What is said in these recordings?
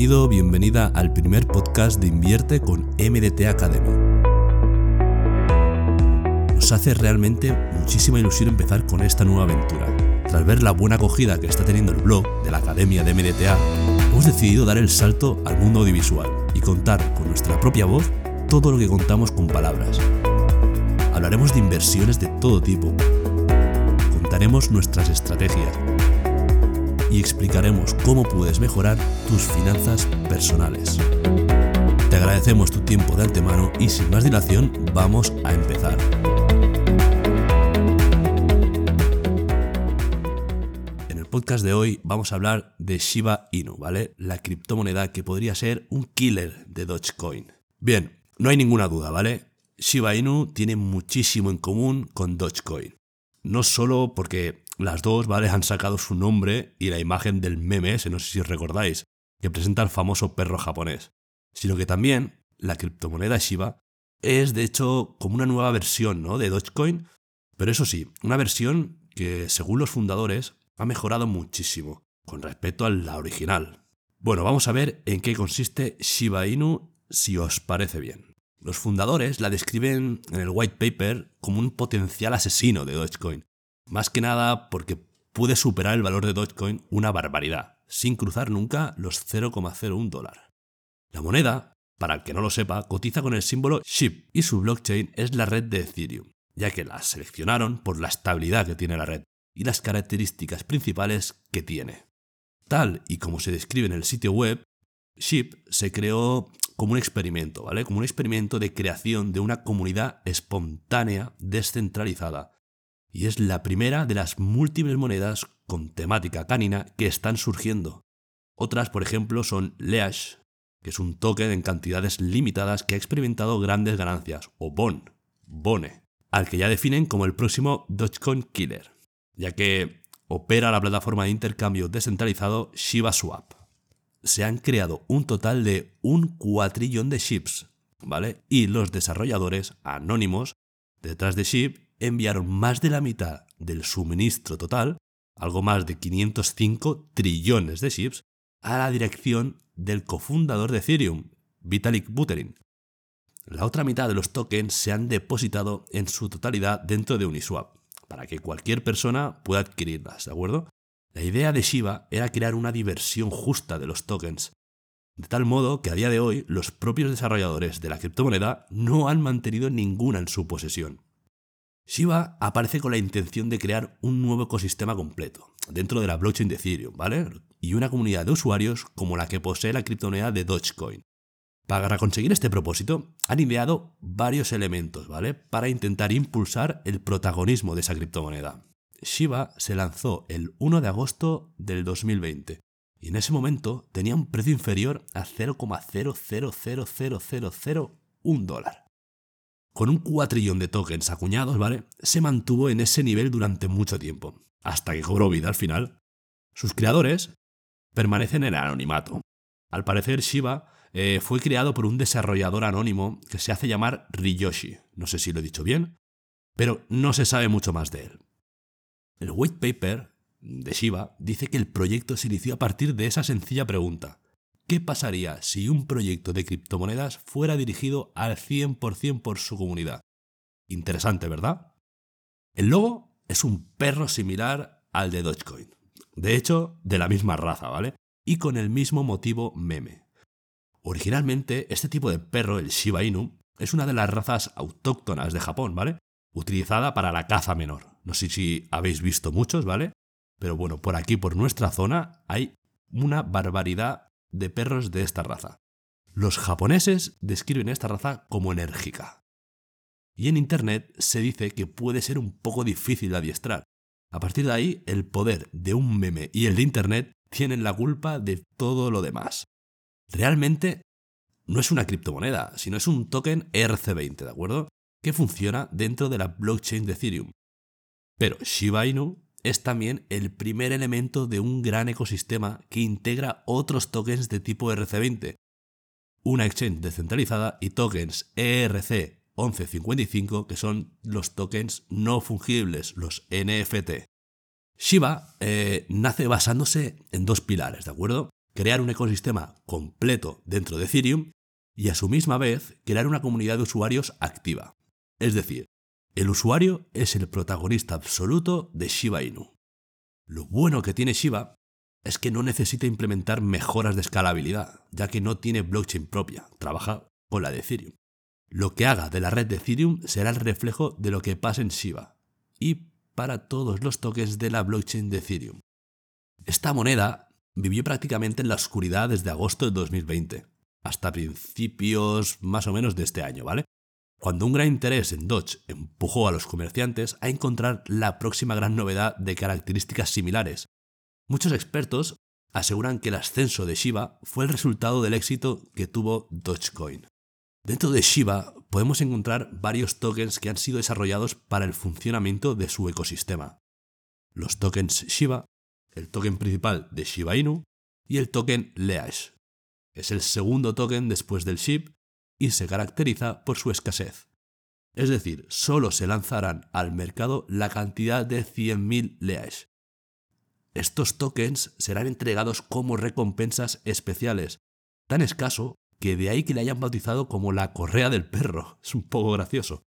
Bienvenido, bienvenida al primer podcast de Invierte con MDT Academy. Nos hace realmente muchísima ilusión empezar con esta nueva aventura. Tras ver la buena acogida que está teniendo el blog de la Academia de MDTA, hemos decidido dar el salto al mundo audiovisual y contar con nuestra propia voz todo lo que contamos con palabras. Hablaremos de inversiones de todo tipo. Contaremos nuestras estrategias y explicaremos cómo puedes mejorar tus finanzas personales. Te agradecemos tu tiempo de antemano y sin más dilación vamos a empezar. En el podcast de hoy vamos a hablar de Shiba Inu, ¿vale? La criptomoneda que podría ser un killer de Dogecoin. Bien, no hay ninguna duda, ¿vale? Shiba Inu tiene muchísimo en común con Dogecoin. No solo porque las dos, ¿vale? Han sacado su nombre y la imagen del meme ese, no sé si os recordáis, que presenta al famoso perro japonés. Sino que también la criptomoneda Shiba es, de hecho, como una nueva versión, ¿no? De Dogecoin. Pero eso sí, una versión que, según los fundadores, ha mejorado muchísimo con respecto a la original. Bueno, vamos a ver en qué consiste Shiba Inu si os parece bien. Los fundadores la describen en el white paper como un potencial asesino de Dogecoin, más que nada porque pude superar el valor de Dogecoin una barbaridad, sin cruzar nunca los 0,01 dólar. La moneda, para el que no lo sepa, cotiza con el símbolo SHIB y su blockchain es la red de Ethereum, ya que la seleccionaron por la estabilidad que tiene la red y las características principales que tiene. Tal y como se describe en el sitio web, SHIB se creó como un experimento, ¿vale? Como un experimento de creación de una comunidad espontánea descentralizada y es la primera de las múltiples monedas con temática canina que están surgiendo. Otras, por ejemplo, son Leash, que es un token en cantidades limitadas que ha experimentado grandes ganancias, o Bon, Bone, al que ya definen como el próximo Dogecoin Killer, ya que opera la plataforma de intercambio descentralizado ShibaSwap. Se han creado un total de un cuatrillón de SHIBs, ¿vale? Y los desarrolladores anónimos detrás de SHIB enviaron más de la mitad del suministro total, algo más de 505 trillones de chips, a la dirección del cofundador de Ethereum, Vitalik Buterin. La otra mitad de los tokens se han depositado en su totalidad dentro de Uniswap, para que cualquier persona pueda adquirirlas, ¿de acuerdo? La idea de Shiba era crear una diversión justa de los tokens, de tal modo que a día de hoy los propios desarrolladores de la criptomoneda no han mantenido ninguna en su posesión. Shiba aparece con la intención de crear un nuevo ecosistema completo dentro de la blockchain de Ethereum, ¿vale? Y una comunidad de usuarios como la que posee la criptomoneda de Dogecoin. Para conseguir este propósito, han ideado varios elementos, ¿vale? Para intentar impulsar el protagonismo de esa criptomoneda. Shiba se lanzó el 1 de agosto del 2020 y en ese momento tenía un precio inferior a 0,000001 dólar con un cuatrillón de tokens acuñados, ¿vale? Se mantuvo en ese nivel durante mucho tiempo, hasta que cobró vida al final. Sus creadores permanecen en anonimato. Al parecer, Shiba eh, fue creado por un desarrollador anónimo que se hace llamar Ryoshi. No sé si lo he dicho bien, pero no se sabe mucho más de él. El white paper de Shiba dice que el proyecto se inició a partir de esa sencilla pregunta. ¿Qué pasaría si un proyecto de criptomonedas fuera dirigido al 100% por su comunidad? Interesante, ¿verdad? El logo es un perro similar al de Dogecoin. De hecho, de la misma raza, ¿vale? Y con el mismo motivo meme. Originalmente, este tipo de perro, el Shiba Inu, es una de las razas autóctonas de Japón, ¿vale? Utilizada para la caza menor. No sé si habéis visto muchos, ¿vale? Pero bueno, por aquí, por nuestra zona, hay una barbaridad de perros de esta raza. Los japoneses describen esta raza como enérgica. Y en Internet se dice que puede ser un poco difícil de adiestrar. A partir de ahí, el poder de un meme y el de Internet tienen la culpa de todo lo demás. Realmente no es una criptomoneda, sino es un token ERC20, ¿de acuerdo? Que funciona dentro de la blockchain de Ethereum. Pero Shiba Inu es también el primer elemento de un gran ecosistema que integra otros tokens de tipo RC20, una exchange descentralizada y tokens ERC1155 que son los tokens no fungibles, los NFT. Shiba eh, nace basándose en dos pilares, ¿de acuerdo? crear un ecosistema completo dentro de Ethereum y a su misma vez crear una comunidad de usuarios activa. Es decir, el usuario es el protagonista absoluto de Shiba Inu. Lo bueno que tiene Shiba es que no necesita implementar mejoras de escalabilidad, ya que no tiene blockchain propia, trabaja con la de Ethereum. Lo que haga de la red de Ethereum será el reflejo de lo que pasa en Shiba y para todos los tokens de la blockchain de Ethereum. Esta moneda vivió prácticamente en la oscuridad desde agosto de 2020 hasta principios más o menos de este año, ¿vale? Cuando un gran interés en Dodge empujó a los comerciantes a encontrar la próxima gran novedad de características similares. Muchos expertos aseguran que el ascenso de Shiba fue el resultado del éxito que tuvo Dogecoin. Dentro de Shiba podemos encontrar varios tokens que han sido desarrollados para el funcionamiento de su ecosistema. Los tokens Shiba, el token principal de Shiba Inu y el token Leash. Es el segundo token después del SHIB y se caracteriza por su escasez. Es decir, solo se lanzarán al mercado la cantidad de 100.000 Leash. Estos tokens serán entregados como recompensas especiales, tan escaso que de ahí que le hayan bautizado como la correa del perro. Es un poco gracioso.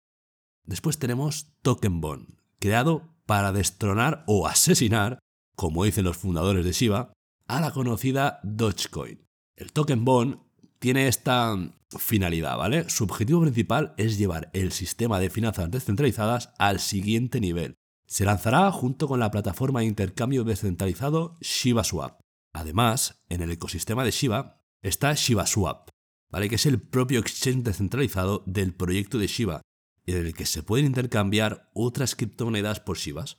Después tenemos Token Bond, creado para destronar o asesinar, como dicen los fundadores de Shiba, a la conocida Dogecoin. El Token Bond tiene esta finalidad, ¿vale? Su objetivo principal es llevar el sistema de finanzas descentralizadas al siguiente nivel. Se lanzará junto con la plataforma de intercambio descentralizado ShibaSwap. Además, en el ecosistema de Shiba está ShibaSwap, ¿vale? que es el propio exchange descentralizado del proyecto de Shiba, en el que se pueden intercambiar otras criptomonedas por Shibas,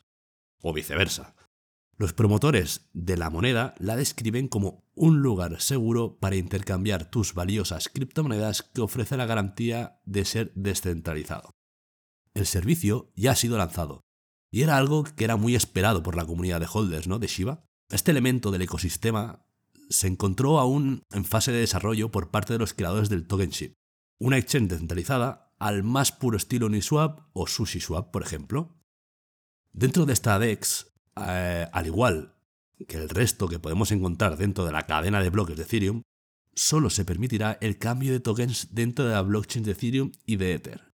o viceversa. Los promotores de la moneda la describen como un lugar seguro para intercambiar tus valiosas criptomonedas que ofrece la garantía de ser descentralizado. El servicio ya ha sido lanzado y era algo que era muy esperado por la comunidad de holders ¿no? de Shiba. Este elemento del ecosistema se encontró aún en fase de desarrollo por parte de los creadores del Tokenship, una exchange descentralizada al más puro estilo Uniswap o SushiSwap, por ejemplo. Dentro de esta DEX, eh, al igual que el resto que podemos encontrar dentro de la cadena de bloques de Ethereum, solo se permitirá el cambio de tokens dentro de la blockchain de Ethereum y de Ether.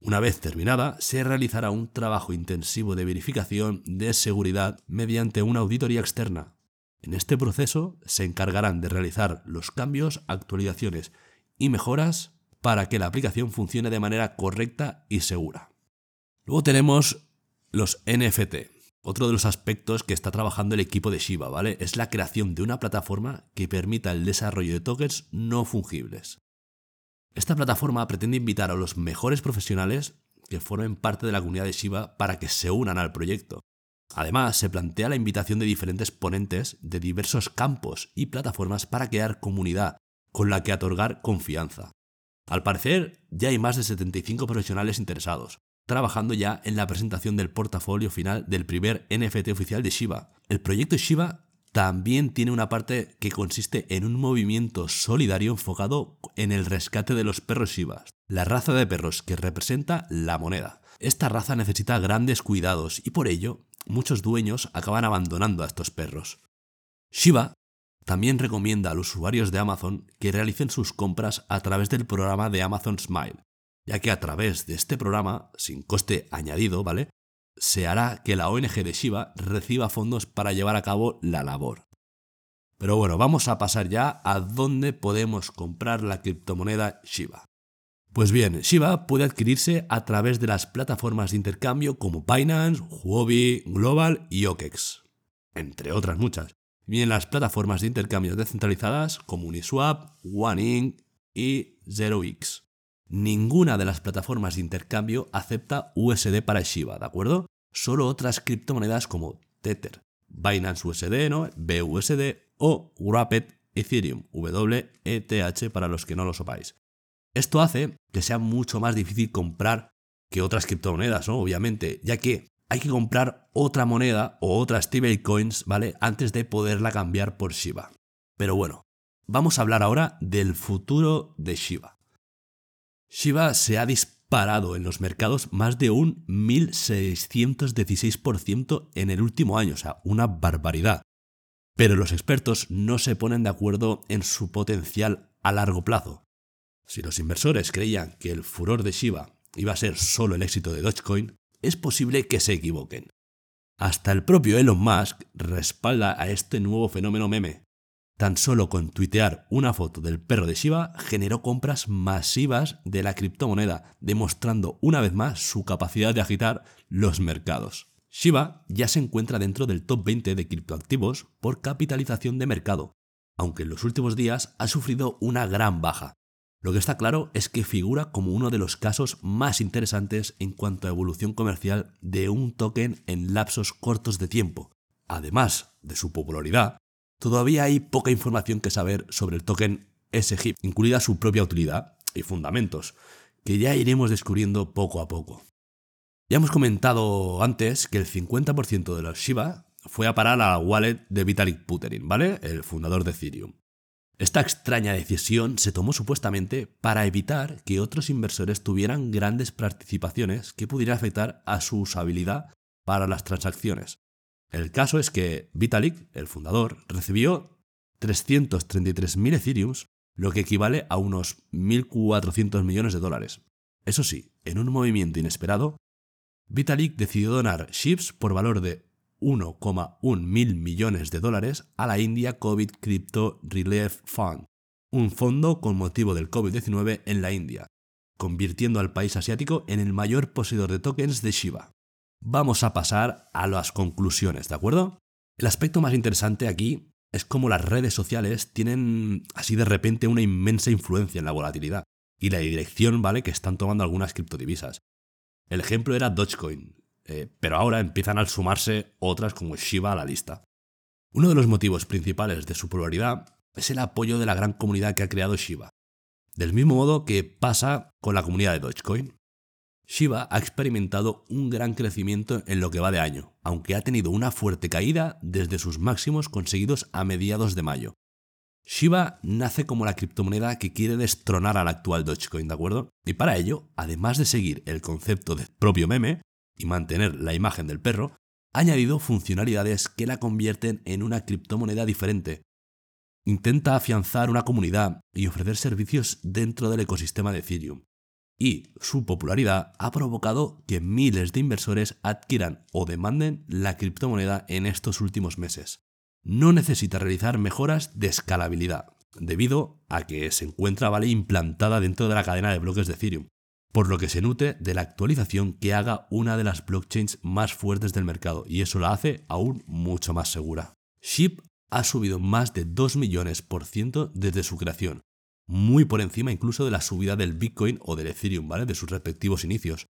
Una vez terminada, se realizará un trabajo intensivo de verificación de seguridad mediante una auditoría externa, en este proceso se encargarán de realizar los cambios, actualizaciones y mejoras para que la aplicación funcione de manera correcta y segura. Luego tenemos los NFT. Otro de los aspectos que está trabajando el equipo de Shiba, ¿vale? Es la creación de una plataforma que permita el desarrollo de tokens no fungibles. Esta plataforma pretende invitar a los mejores profesionales que formen parte de la comunidad de Shiba para que se unan al proyecto Además, se plantea la invitación de diferentes ponentes de diversos campos y plataformas para crear comunidad con la que otorgar confianza. Al parecer, ya hay más de 75 profesionales interesados, trabajando ya en la presentación del portafolio final del primer NFT oficial de Shiba. El proyecto Shiba también tiene una parte que consiste en un movimiento solidario enfocado en el rescate de los perros Shiba, la raza de perros que representa la moneda. Esta raza necesita grandes cuidados y por ello muchos dueños acaban abandonando a estos perros. Shiba también recomienda a los usuarios de Amazon que realicen sus compras a través del programa de Amazon Smile, ya que a través de este programa, sin coste añadido, ¿vale? Se hará que la ONG de Shiba reciba fondos para llevar a cabo la labor. Pero bueno, vamos a pasar ya a dónde podemos comprar la criptomoneda Shiba. Pues bien, Shiba puede adquirirse a través de las plataformas de intercambio como Binance, Huobi, Global y OKEx, entre otras muchas. Y en las plataformas de intercambio descentralizadas como Uniswap, OneInc y ZeroX. Ninguna de las plataformas de intercambio acepta USD para Shiba, ¿de acuerdo? Solo otras criptomonedas como Tether, Binance USD, ¿no? BUSD o Wrapped Ethereum, WETH para los que no lo sepáis. Esto hace que sea mucho más difícil comprar que otras criptomonedas. Obviamente, ya que hay que comprar otra moneda o otras stablecoins, ¿vale? Antes de poderla cambiar por Shiba. Pero bueno, vamos a hablar ahora del futuro de Shiba. Shiba se ha disparado en los mercados más de un 1616% en el último año, o sea, una barbaridad. Pero los expertos no se ponen de acuerdo en su potencial a largo plazo. Si los inversores creían que el furor de Shiba iba a ser solo el éxito de Dogecoin, es posible que se equivoquen. Hasta el propio Elon Musk respalda a este nuevo fenómeno meme. Tan solo con tuitear una foto del perro de Shiba generó compras masivas de la criptomoneda, demostrando una vez más su capacidad de agitar los mercados. Shiba ya se encuentra dentro del top 20 de criptoactivos por capitalización de mercado, aunque en los últimos días ha sufrido una gran baja. Lo que está claro es que figura como uno de los casos más interesantes en cuanto a evolución comercial de un token en lapsos cortos de tiempo. Además de su popularidad, todavía hay poca información que saber sobre el token SGIP, incluida su propia utilidad y fundamentos, que ya iremos descubriendo poco a poco. Ya hemos comentado antes que el 50% de los Shiba fue a parar a la wallet de Vitalik Buterin, ¿vale? El fundador de Ethereum. Esta extraña decisión se tomó supuestamente para evitar que otros inversores tuvieran grandes participaciones que pudieran afectar a su usabilidad para las transacciones. El caso es que Vitalik, el fundador, recibió 333.000 Ethereums, lo que equivale a unos 1.400 millones de dólares. Eso sí, en un movimiento inesperado, Vitalik decidió donar chips por valor de 1,1 mil millones de dólares a la India COVID Crypto Relief Fund, un fondo con motivo del COVID-19 en la India, convirtiendo al país asiático en el mayor poseedor de tokens de Shiba. Vamos a pasar a las conclusiones, ¿de acuerdo? El aspecto más interesante aquí es cómo las redes sociales tienen así de repente una inmensa influencia en la volatilidad y la dirección, ¿vale?, que están tomando algunas criptodivisas. El ejemplo era Dogecoin, eh, pero ahora empiezan a sumarse otras como Shiba a la lista. Uno de los motivos principales de su popularidad es el apoyo de la gran comunidad que ha creado Shiba. Del mismo modo que pasa con la comunidad de Dogecoin. Shiba ha experimentado un gran crecimiento en lo que va de año, aunque ha tenido una fuerte caída desde sus máximos conseguidos a mediados de mayo. Shiba nace como la criptomoneda que quiere destronar al actual Dogecoin, ¿de acuerdo? Y para ello, además de seguir el concepto del propio meme, y mantener la imagen del perro, ha añadido funcionalidades que la convierten en una criptomoneda diferente. Intenta afianzar una comunidad y ofrecer servicios dentro del ecosistema de Ethereum. Y su popularidad ha provocado que miles de inversores adquieran o demanden la criptomoneda en estos últimos meses. No necesita realizar mejoras de escalabilidad, debido a que se encuentra ¿vale? implantada dentro de la cadena de bloques de Ethereum, por lo que se nutre de la actualización que haga una de las blockchains más fuertes del mercado y eso la hace aún mucho más segura. SHIP ha subido más de 2 millones por ciento desde su creación, muy por encima incluso de la subida del Bitcoin o del Ethereum, ¿vale? De sus respectivos inicios.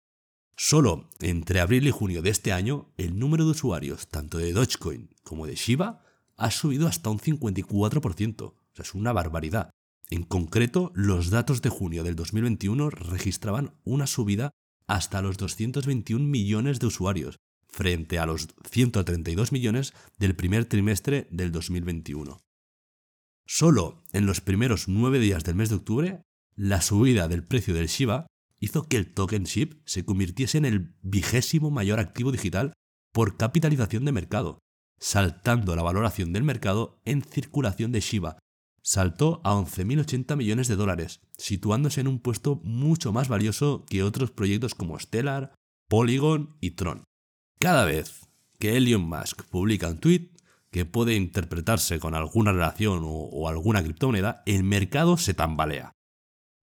Solo entre abril y junio de este año, el número de usuarios tanto de Dogecoin como de Shiba ha subido hasta un 54%. O sea, es una barbaridad. En concreto, los datos de junio del 2021 registraban una subida hasta los 221 millones de usuarios, frente a los 132 millones del primer trimestre del 2021. Solo en los primeros nueve días del mes de octubre, la subida del precio del Shiba hizo que el token SHIB se convirtiese en el vigésimo mayor activo digital por capitalización de mercado, saltando la valoración del mercado en circulación de Shiba saltó a 11.080 millones de dólares, situándose en un puesto mucho más valioso que otros proyectos como Stellar, Polygon y Tron. Cada vez que Elon Musk publica un tweet que puede interpretarse con alguna relación o, alguna criptomoneda, el mercado se tambalea.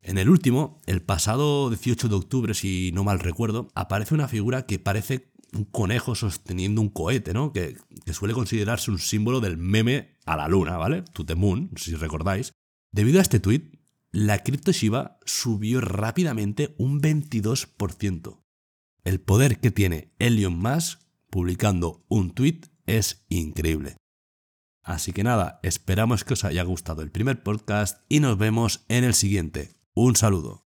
En el último, el pasado 18 de octubre, si no mal recuerdo, aparece una figura que parece un conejo sosteniendo un cohete, ¿no? Que, suele considerarse un símbolo del meme a la luna, ¿vale? To the moon, si recordáis. Debido a este tweet, la cripto Shiba subió rápidamente un 22%. El poder que tiene Elon Musk publicando un tweet es increíble. Así que nada, esperamos que os haya gustado el primer podcast y nos vemos en el siguiente. Un saludo.